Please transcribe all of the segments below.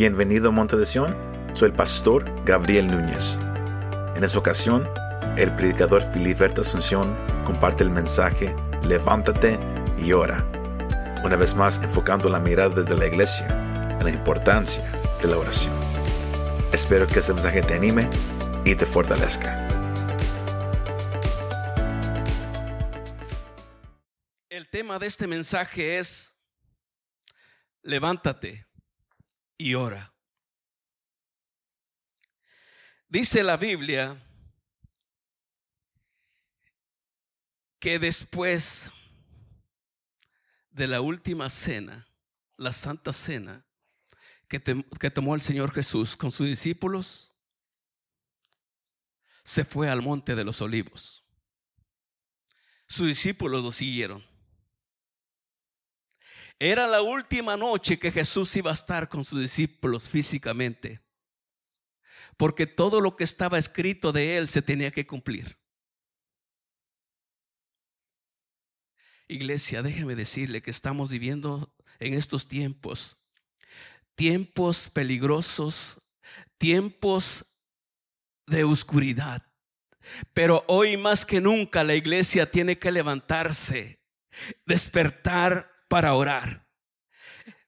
Bienvenido a Monte de Sion, soy el pastor Gabriel Núñez. En esta ocasión, el predicador Filiberto Asunción comparte el mensaje Levántate y ora. Una vez más enfocando la mirada de la iglesia en la importancia de la oración. Espero que este mensaje te anime y te fortalezca. El tema de este mensaje es Levántate y ora. Dice la Biblia que después de la última cena, la santa cena que, que, tomó el Señor Jesús con sus discípulos, se fue al monte de los olivos. Sus discípulos lo siguieron. Era la última noche que Jesús iba a estar con sus discípulos físicamente. Porque todo lo que estaba escrito de él se tenía que cumplir. Iglesia, déjeme decirle que estamos viviendo en estos tiempos, tiempos peligrosos, tiempos de oscuridad. Pero hoy más que nunca la iglesia tiene que levantarse, despertar para orar.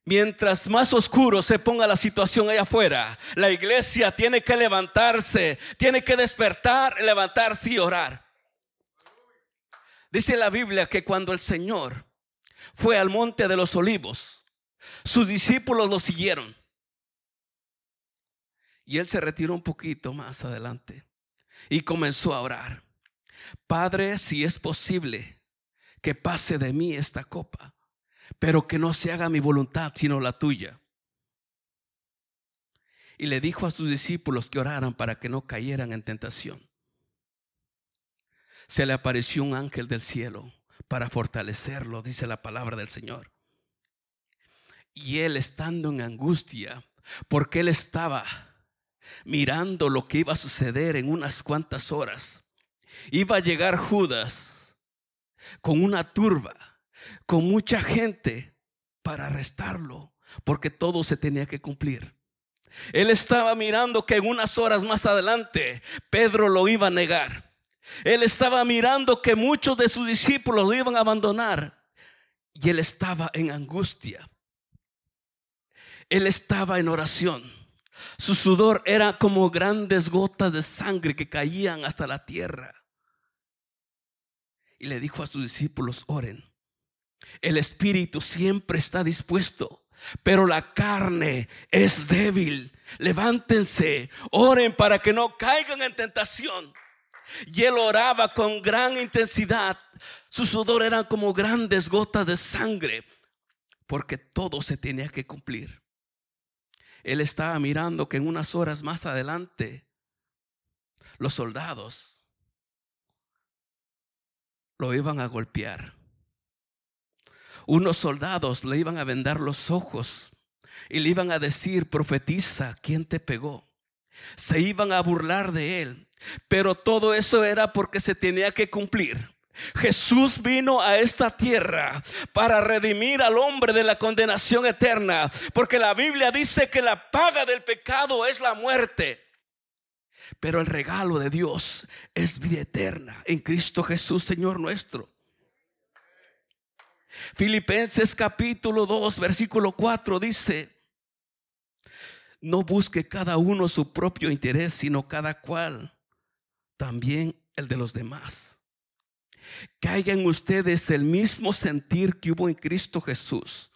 Mientras más oscuro se ponga la situación allá afuera, la iglesia tiene que levantarse, tiene que despertar, levantarse y orar. Dice la Biblia que cuando el Señor fue al monte de los olivos, sus discípulos lo siguieron. Y él se retiró un poquito más adelante y comenzó a orar. Padre, si es posible que pase de mí esta copa, pero que no se haga mi voluntad, sino la tuya. Y le dijo a sus discípulos que oraran para que no cayeran en tentación. Se le apareció un ángel del cielo para fortalecerlo, dice la palabra del Señor. Y él estando en angustia, porque él estaba mirando lo que iba a suceder en unas cuantas horas, iba a llegar Judas con una turba con mucha gente para arrestarlo, porque todo se tenía que cumplir. Él estaba mirando que en unas horas más adelante Pedro lo iba a negar. Él estaba mirando que muchos de sus discípulos lo iban a abandonar. Y él estaba en angustia. Él estaba en oración. Su sudor era como grandes gotas de sangre que caían hasta la tierra. Y le dijo a sus discípulos, oren el espíritu siempre está dispuesto, pero la carne es débil. Levántense, oren para que no caigan en tentación. Y él oraba con gran intensidad. Su sudor eran como grandes gotas de sangre, porque todo se tenía que cumplir. Él estaba mirando que en unas horas más adelante los soldados lo iban a golpear unos soldados le iban a vendar los ojos y le iban a decir, profetiza, ¿quién te pegó? Se iban a burlar de él, pero todo eso era porque se tenía que cumplir. Jesús vino a esta tierra para redimir al hombre de la condenación eterna, porque la Biblia dice que la paga del pecado es la muerte. Pero el regalo de Dios es vida eterna en Cristo Jesús, Señor nuestro. Filipenses capítulo 2, versículo 4 dice, no busque cada uno su propio interés, sino cada cual también el de los demás. Caiga en ustedes el mismo sentir que hubo en Cristo Jesús,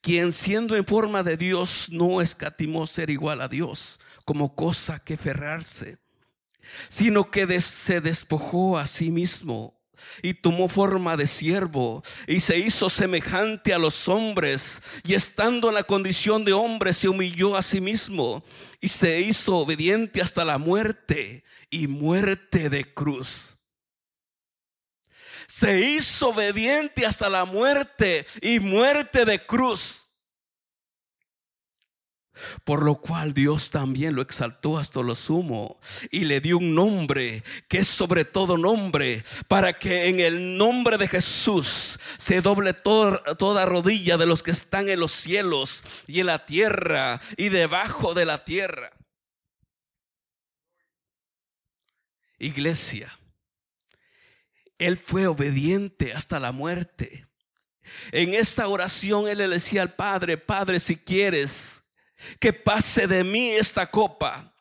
quien siendo en forma de Dios no escatimó ser igual a Dios como cosa que ferrarse, sino que se despojó a sí mismo y tomó forma de siervo y se hizo semejante a los hombres y estando en la condición de hombre se humilló a sí mismo y se hizo obediente hasta la muerte y muerte de cruz. Se hizo obediente hasta la muerte y muerte de cruz. Por lo cual Dios también lo exaltó hasta lo sumo y le dio un nombre que es sobre todo nombre, para que en el nombre de Jesús se doble toda rodilla de los que están en los cielos y en la tierra y debajo de la tierra. Iglesia, Él fue obediente hasta la muerte. En esa oración Él le decía al Padre, Padre, si quieres que pase de mí esta copa,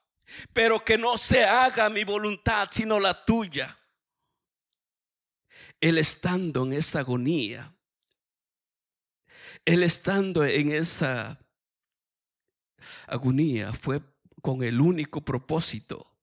pero que no se haga mi voluntad, sino la tuya. Él estando en esa agonía, él estando en esa agonía fue con el único propósito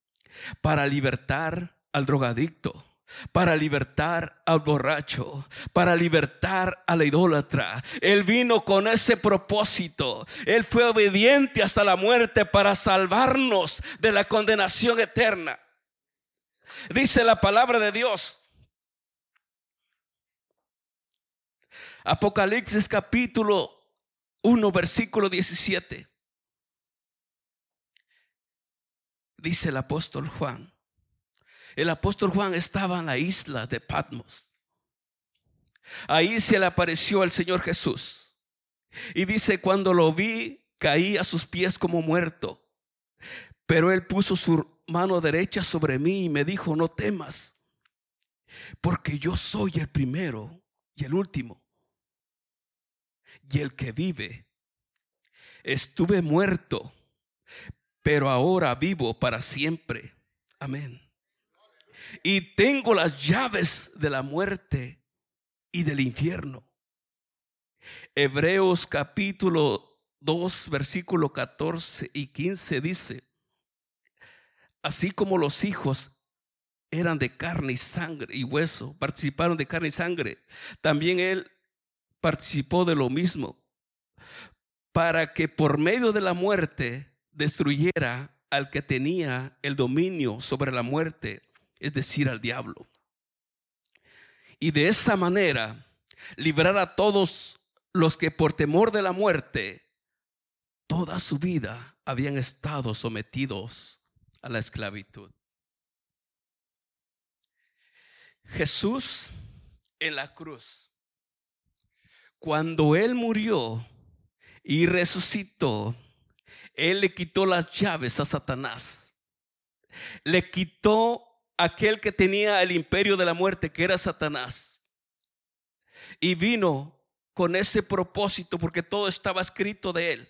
para libertar al drogadicto para libertar al borracho, para libertar a la idólatra. Él vino con ese propósito. Él fue obediente hasta la muerte para salvarnos de la condenación eterna. Dice la palabra de Dios. Apocalipsis capítulo 1, versículo 17. Dice el apóstol Juan el apóstol Juan estaba en la isla de Patmos. Ahí se le apareció el Señor Jesús. Y dice, cuando lo vi, caí a sus pies como muerto. Pero él puso su mano derecha sobre mí y me dijo, no temas, porque yo soy el primero y el último. Y el que vive. Estuve muerto, pero ahora vivo para siempre. Amén y tengo las llaves de la muerte y del infierno. Hebreos capítulo 2, versículo 14 y 15 dice, así como los hijos eran de carne y sangre y hueso, participaron de carne y sangre, también él participó de lo mismo, para que por medio de la muerte destruyera al que tenía el dominio sobre la muerte es decir, al diablo. Y de esa manera librar a todos los que por temor de la muerte toda su vida habían estado sometidos a la esclavitud. Jesús en la cruz, cuando Él murió y resucitó, Él le quitó las llaves a Satanás. Le quitó aquel que tenía el imperio de la muerte, que era Satanás. Y vino con ese propósito porque todo estaba escrito de él.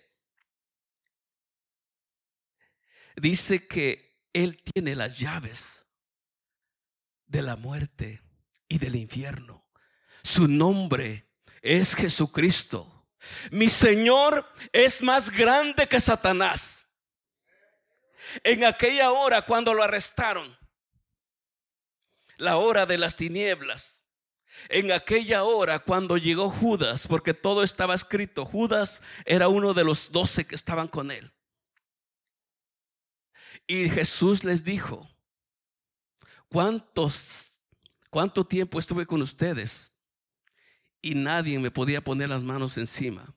Dice que él tiene las llaves de la muerte y del infierno. Su nombre es Jesucristo. Mi Señor es más grande que Satanás. En aquella hora cuando lo arrestaron, la hora de las tinieblas. En aquella hora cuando llegó Judas, porque todo estaba escrito, Judas era uno de los doce que estaban con él. Y Jesús les dijo, ¿cuántos, cuánto tiempo estuve con ustedes? Y nadie me podía poner las manos encima.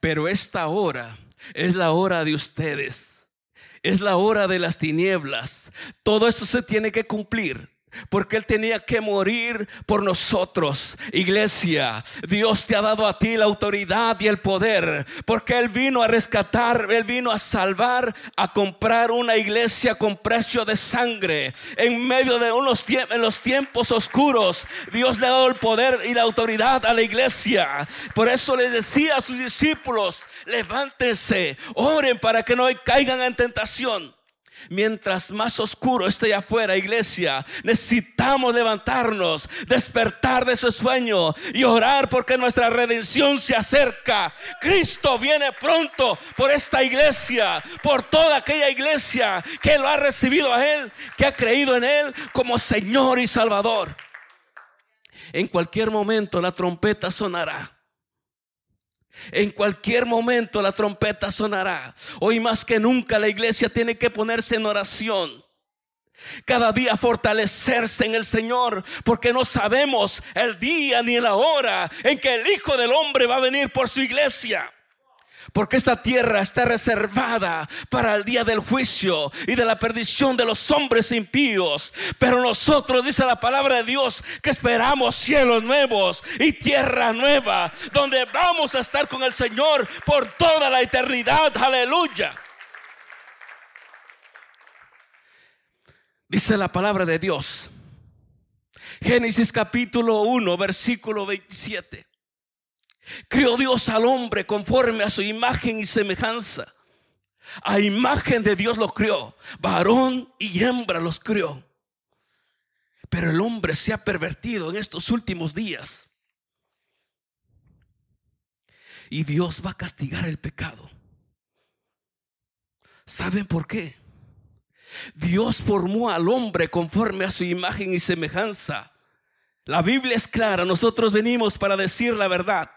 Pero esta hora es la hora de ustedes. Es la hora de las tinieblas. Todo eso se tiene que cumplir. Porque Él tenía que morir por nosotros. Iglesia, Dios te ha dado a ti la autoridad y el poder. Porque Él vino a rescatar, Él vino a salvar, a comprar una iglesia con precio de sangre. En medio de unos tiempos, en los tiempos oscuros, Dios le ha dado el poder y la autoridad a la iglesia. Por eso le decía a sus discípulos, levántense, oren para que no caigan en tentación. Mientras más oscuro esté afuera, iglesia, necesitamos levantarnos, despertar de su sueño y orar porque nuestra redención se acerca. Cristo viene pronto por esta iglesia, por toda aquella iglesia que lo ha recibido a Él, que ha creído en Él como Señor y Salvador. En cualquier momento la trompeta sonará. En cualquier momento la trompeta sonará. Hoy más que nunca la iglesia tiene que ponerse en oración. Cada día fortalecerse en el Señor, porque no sabemos el día ni la hora en que el Hijo del Hombre va a venir por su iglesia. Porque esta tierra está reservada para el día del juicio y de la perdición de los hombres impíos. Pero nosotros, dice la palabra de Dios, que esperamos cielos nuevos y tierra nueva, donde vamos a estar con el Señor por toda la eternidad. Aleluya. Dice la palabra de Dios. Génesis capítulo 1, versículo 27. Crió Dios al hombre conforme a su imagen y semejanza. A imagen de Dios los crió. Varón y hembra los crió. Pero el hombre se ha pervertido en estos últimos días. Y Dios va a castigar el pecado. ¿Saben por qué? Dios formó al hombre conforme a su imagen y semejanza. La Biblia es clara, nosotros venimos para decir la verdad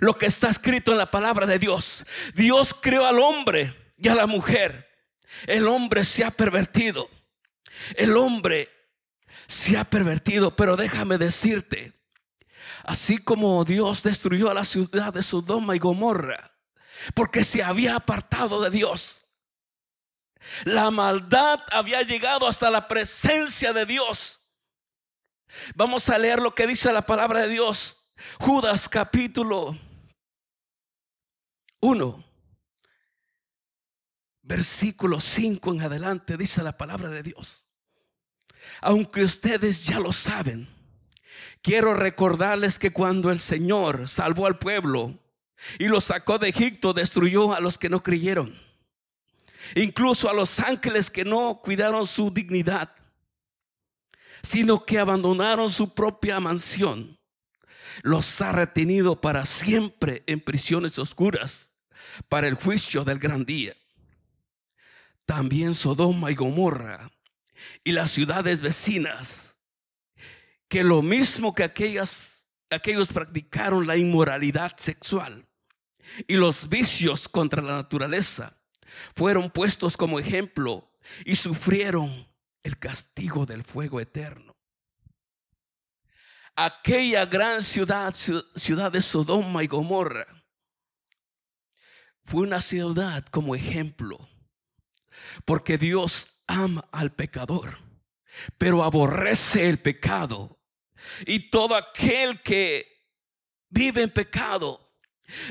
lo que está escrito en la palabra de Dios. Dios creó al hombre y a la mujer. El hombre se ha pervertido. El hombre se ha pervertido, pero déjame decirte, así como Dios destruyó a la ciudad de Sodoma y Gomorra, porque se había apartado de Dios. La maldad había llegado hasta la presencia de Dios. Vamos a leer lo que dice la palabra de Dios Judas capítulo 1, versículo 5 en adelante, dice la palabra de Dios. Aunque ustedes ya lo saben, quiero recordarles que cuando el Señor salvó al pueblo y lo sacó de Egipto, destruyó a los que no creyeron, incluso a los ángeles que no cuidaron su dignidad, sino que abandonaron su propia mansión los ha retenido para siempre en prisiones oscuras para el juicio del gran día. También Sodoma y Gomorra y las ciudades vecinas, que lo mismo que aquellas, aquellos practicaron la inmoralidad sexual y los vicios contra la naturaleza, fueron puestos como ejemplo y sufrieron el castigo del fuego eterno aquella gran ciudad, ciudad de Sodoma y Gomorra, fue una ciudad como ejemplo, porque Dios ama al pecador, pero aborrece el pecado. Y todo aquel que vive en pecado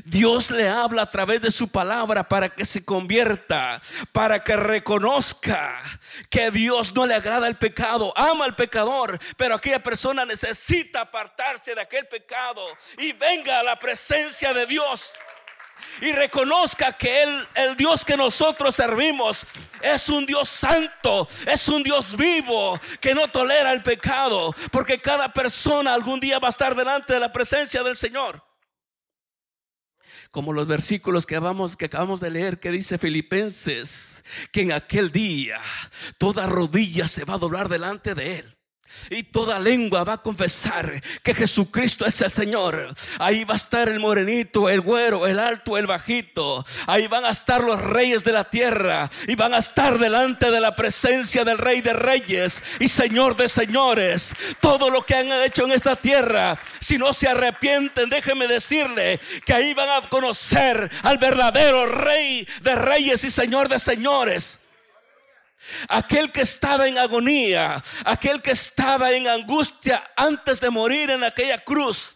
Dios le habla a través de su palabra para que se convierta, para que reconozca que Dios no le agrada el pecado, ama al pecador, pero aquella persona necesita apartarse de aquel pecado y venga a la presencia de Dios y reconozca que el Dios que nosotros servimos es un Dios santo, es un Dios vivo que no tolera el pecado, porque cada persona algún día va a estar delante de la presencia del Señor como los versículos que, que acabamos de leer que dice Filipenses, que en aquel día toda rodilla se va a doblar delante de él y toda lengua va a confesar que Jesucristo es el Señor. Ahí va a estar el morenito, el güero, el alto, el bajito. Ahí van a estar los reyes de la tierra y van a estar delante de la presencia del Rey de Reyes y Señor de Señores. Todo lo que han hecho en esta tierra, si no se arrepienten, déjenme decirle que ahí van a conocer al verdadero Rey de Reyes y Señor de Señores. Aquel que estaba en agonía, aquel que estaba en angustia antes de morir en aquella cruz,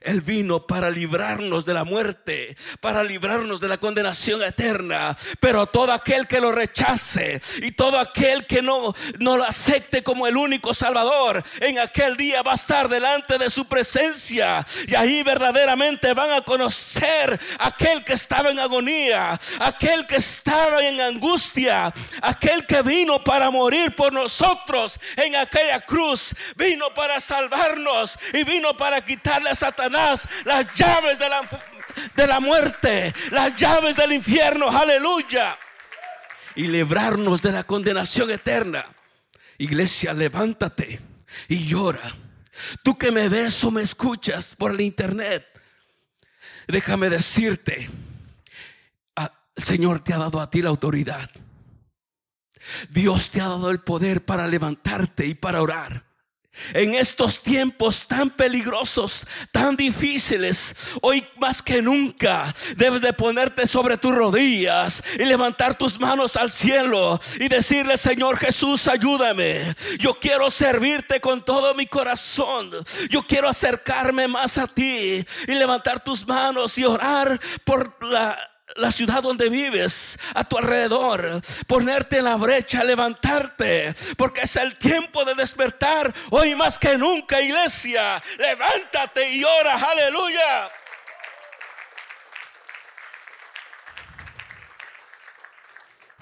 él vino para librarnos de la muerte, para librarnos de la condenación eterna. Pero todo aquel que lo rechace y todo aquel que no, no lo acepte como el único Salvador, en aquel día va a estar delante de su presencia. Y ahí verdaderamente van a conocer aquel que estaba en agonía, aquel que estaba en angustia, aquel que vino para morir por nosotros en aquella cruz. Vino para salvarnos y vino para quitarle a Satanás las llaves de la, de la muerte, las llaves del infierno, aleluya. Y librarnos de la condenación eterna. Iglesia, levántate y llora. Tú que me ves o me escuchas por el internet, déjame decirte, el Señor te ha dado a ti la autoridad. Dios te ha dado el poder para levantarte y para orar. En estos tiempos tan peligrosos, tan difíciles, hoy más que nunca debes de ponerte sobre tus rodillas y levantar tus manos al cielo y decirle, Señor Jesús, ayúdame. Yo quiero servirte con todo mi corazón. Yo quiero acercarme más a ti y levantar tus manos y orar por la la ciudad donde vives, a tu alrededor, ponerte en la brecha, levantarte, porque es el tiempo de despertar hoy más que nunca, iglesia. Levántate y ora, aleluya.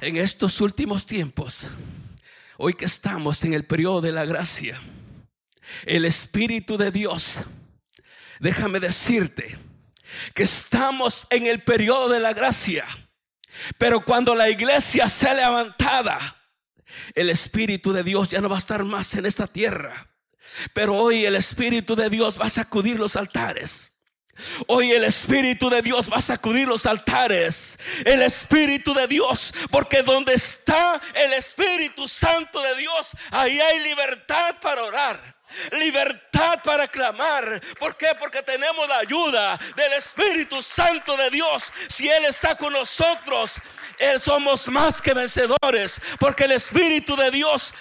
En estos últimos tiempos, hoy que estamos en el periodo de la gracia, el Espíritu de Dios, déjame decirte, que estamos en el periodo de la gracia. Pero cuando la iglesia sea levantada, el Espíritu de Dios ya no va a estar más en esta tierra. Pero hoy el Espíritu de Dios va a sacudir los altares. Hoy el Espíritu de Dios va a sacudir los altares. El Espíritu de Dios, porque donde está el Espíritu Santo de Dios, ahí hay libertad para orar libertad para clamar. ¿Por qué? Porque tenemos la ayuda del Espíritu Santo de Dios. Si Él está con nosotros, Él somos más que vencedores. Porque el Espíritu de Dios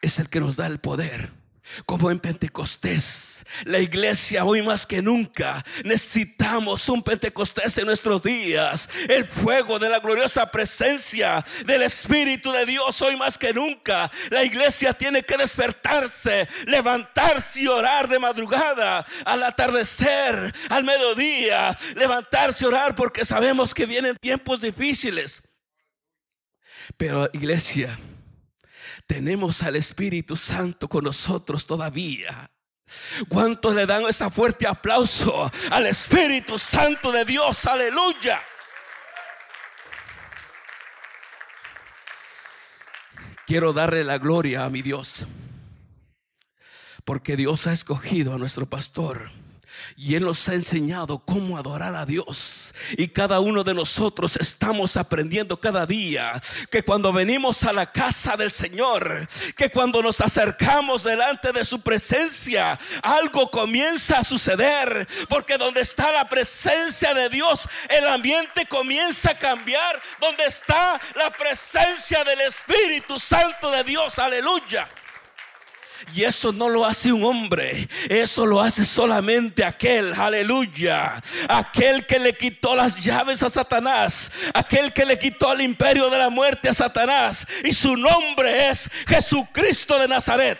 es el que nos da el poder como en Pentecostés. La iglesia hoy más que nunca necesitamos un Pentecostés en nuestros días. El fuego de la gloriosa presencia del Espíritu de Dios hoy más que nunca. La iglesia tiene que despertarse, levantarse y orar de madrugada, al atardecer, al mediodía. Levantarse y orar porque sabemos que vienen tiempos difíciles. Pero iglesia, tenemos al Espíritu Santo con nosotros todavía. ¿Cuántos le dan ese fuerte aplauso al Espíritu Santo de Dios? Aleluya. Quiero darle la gloria a mi Dios, porque Dios ha escogido a nuestro pastor y Él nos ha enseñado cómo adorar a Dios. Y cada uno de nosotros estamos aprendiendo cada día que cuando venimos a la casa del Señor, que cuando nos acercamos delante de su presencia, algo comienza a suceder. Porque donde está la presencia de Dios, el ambiente comienza a cambiar. Donde está la presencia del Espíritu Santo de Dios. Aleluya. Y eso no lo hace un hombre, eso lo hace solamente aquel, aleluya, aquel que le quitó las llaves a Satanás, aquel que le quitó el imperio de la muerte a Satanás. Y su nombre es Jesucristo de Nazaret.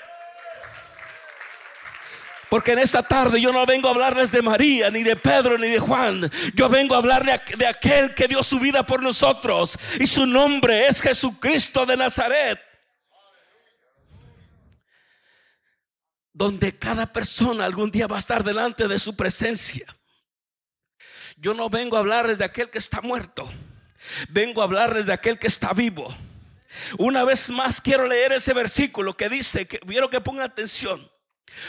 Porque en esta tarde yo no vengo a hablarles de María, ni de Pedro, ni de Juan. Yo vengo a hablar de, aquel que dio su vida por nosotros. Y su nombre es Jesucristo de Nazaret. Donde cada persona algún día va a estar delante de su presencia. Yo no vengo a hablarles de aquel que está muerto, vengo a hablarles de aquel que está vivo. Una vez más quiero leer ese versículo que dice, que quiero que pongan atención.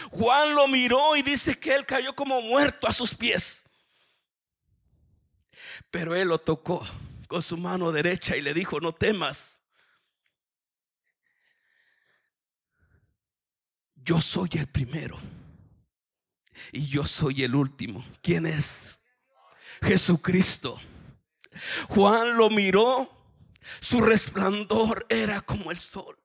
Juan lo miró y dice que él cayó como muerto a sus pies. Pero él lo tocó con su mano derecha y le dijo, no temas. Yo soy el primero y yo soy el último. ¿Quién es? Jesucristo. Juan lo miró, su resplandor era como el sol.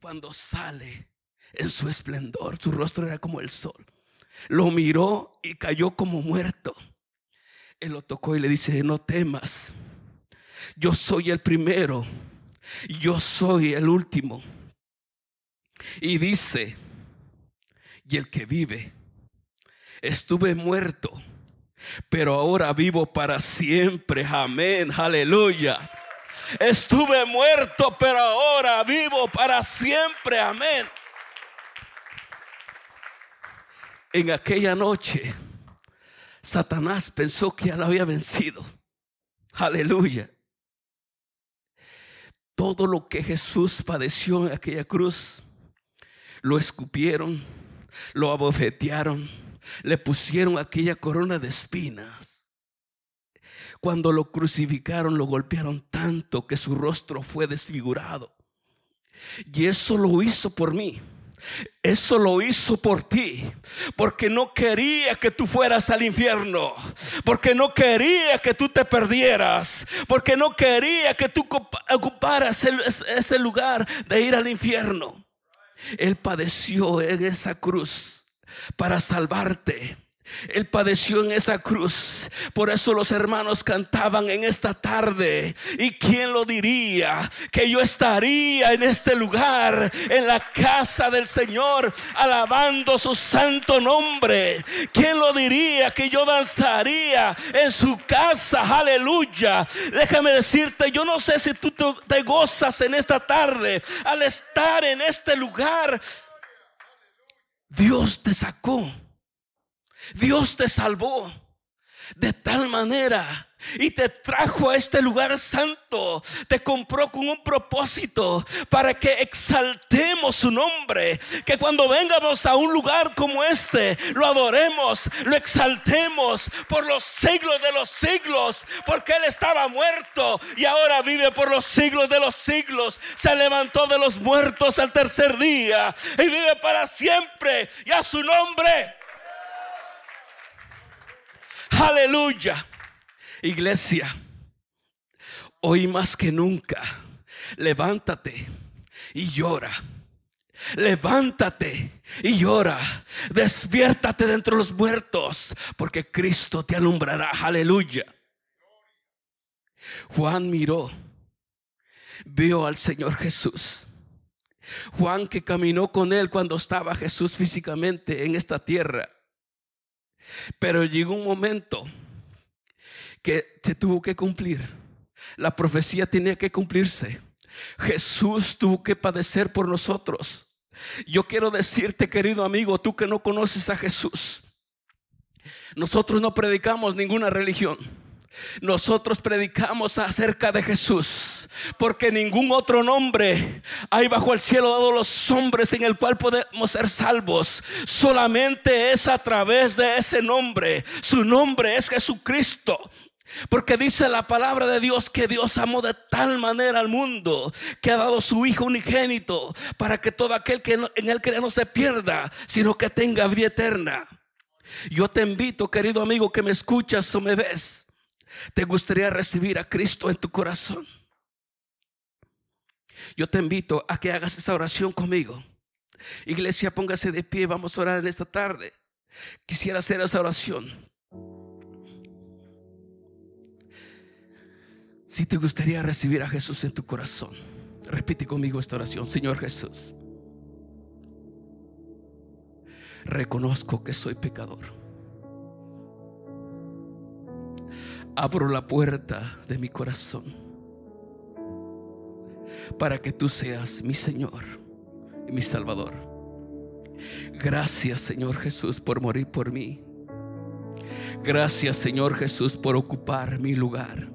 Cuando sale en su esplendor, su rostro era como el sol. Lo miró y cayó como muerto. Él lo tocó y le dice, no temas, yo soy el primero, yo soy el último. Y dice, y el que vive, estuve muerto, pero ahora vivo para siempre. Amén, aleluya. Estuve muerto, pero ahora vivo para siempre. Amén. En aquella noche, Satanás pensó que ya lo había vencido. Aleluya. Todo lo que Jesús padeció en aquella cruz lo escupieron, lo abofetearon, le pusieron aquella corona de espinas. Cuando lo crucificaron, lo golpearon tanto que su rostro fue desfigurado. Y eso lo hizo por mí. Eso lo hizo por ti, porque no quería que tú fueras al infierno, porque no quería que tú te perdieras, porque no quería que tú ocuparas ese lugar de ir al infierno. Él padeció en esa cruz para salvarte. Él padeció en esa cruz. Por eso los hermanos cantaban en esta tarde. ¿Y quién lo diría? Que yo estaría en este lugar, en la casa del Señor, alabando su santo nombre. ¿Quién lo diría? Que yo danzaría en su casa. Aleluya. Déjame decirte, yo no sé si tú te gozas en esta tarde al estar en este lugar. Dios te sacó Dios te salvó de tal manera y te trajo a este lugar santo. Te compró con un propósito para que exaltemos su nombre. Que cuando vengamos a un lugar como este, lo adoremos, lo exaltemos por los siglos de los siglos. Porque Él estaba muerto y ahora vive por los siglos de los siglos. Se levantó de los muertos al tercer día y vive para siempre. Y a su nombre Aleluya. Iglesia, hoy más que nunca, levántate y llora. Levántate y llora. Despiértate de los muertos, porque Cristo te alumbrará. Aleluya. Juan miró, vio al Señor Jesús. Juan que caminó con él cuando estaba Jesús físicamente en esta tierra. Pero llegó un momento que se tuvo que cumplir. La profecía tenía que cumplirse. Jesús tuvo que padecer por nosotros. Yo quiero decirte, querido amigo, tú que no conoces a Jesús, nosotros no predicamos ninguna religión. Nosotros predicamos acerca de Jesús, porque ningún otro nombre hay bajo el cielo dado los hombres en el cual podemos ser salvos. Solamente es a través de ese nombre. Su nombre es Jesucristo. Porque dice la palabra de Dios que Dios amó de tal manera al mundo que ha dado su Hijo unigénito para que todo aquel que en él crea no se pierda, sino que tenga vida eterna. Yo te invito, querido amigo, que me escuchas o me ves ¿Te gustaría recibir a Cristo en tu corazón? Yo te invito a que hagas esa oración conmigo. Iglesia, póngase de pie, vamos a orar en esta tarde. Quisiera hacer esa oración. Si te gustaría recibir a Jesús en tu corazón, repite conmigo esta oración. Señor Jesús, reconozco que soy pecador abro la puerta de mi corazón para que tú seas mi Señor y mi Salvador. Gracias Señor Jesús por morir por mí. Gracias Señor Jesús por ocupar mi lugar.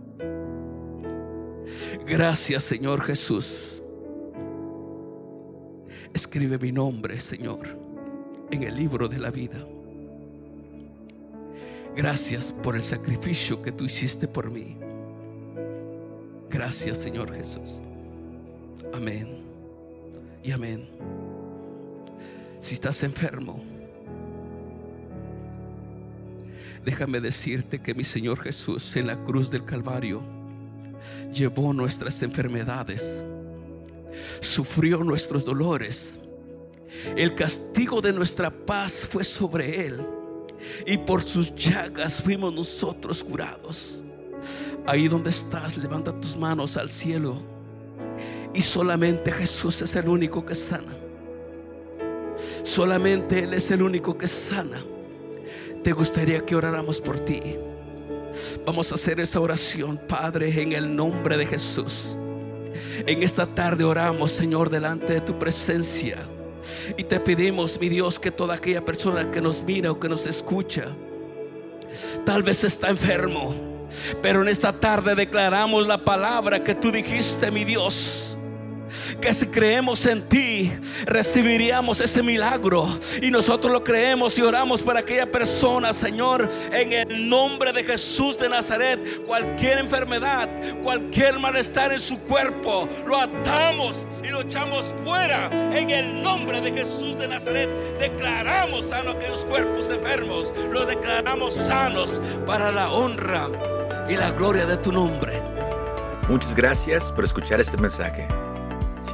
Gracias Señor Jesús. Escribe mi nombre Señor en el libro de la vida. Gracias por el sacrificio que tú hiciste por mí. Gracias Señor Jesús. Amén. Y amén. Si estás enfermo, déjame decirte que mi Señor Jesús en la cruz del Calvario llevó nuestras enfermedades, sufrió nuestros dolores. El castigo de nuestra paz fue sobre él y por sus llagas fuimos nosotros curados. Ahí donde estás, levanta tus manos al cielo. Y solamente Jesús es el único que sana. Solamente Él es el único que sana. Te gustaría que oráramos por ti. Vamos a hacer esa oración, Padre, en el nombre de Jesús. En esta tarde oramos, Señor, delante de tu presencia. Y te pedimos, mi Dios, que toda aquella persona que nos mira o que nos escucha, tal vez está enfermo, pero en esta tarde declaramos la palabra que tú dijiste, mi Dios que si creemos en ti, recibiríamos ese milagro. Y nosotros lo creemos y oramos para aquella persona, Señor, en el nombre de Jesús de Nazaret. Cualquier enfermedad, cualquier malestar en su cuerpo, lo atamos y lo echamos fuera en el nombre de Jesús de Nazaret. Declaramos sanos aquellos cuerpos enfermos, los declaramos sanos para la honra y la gloria de tu nombre. Muchas gracias por escuchar este mensaje.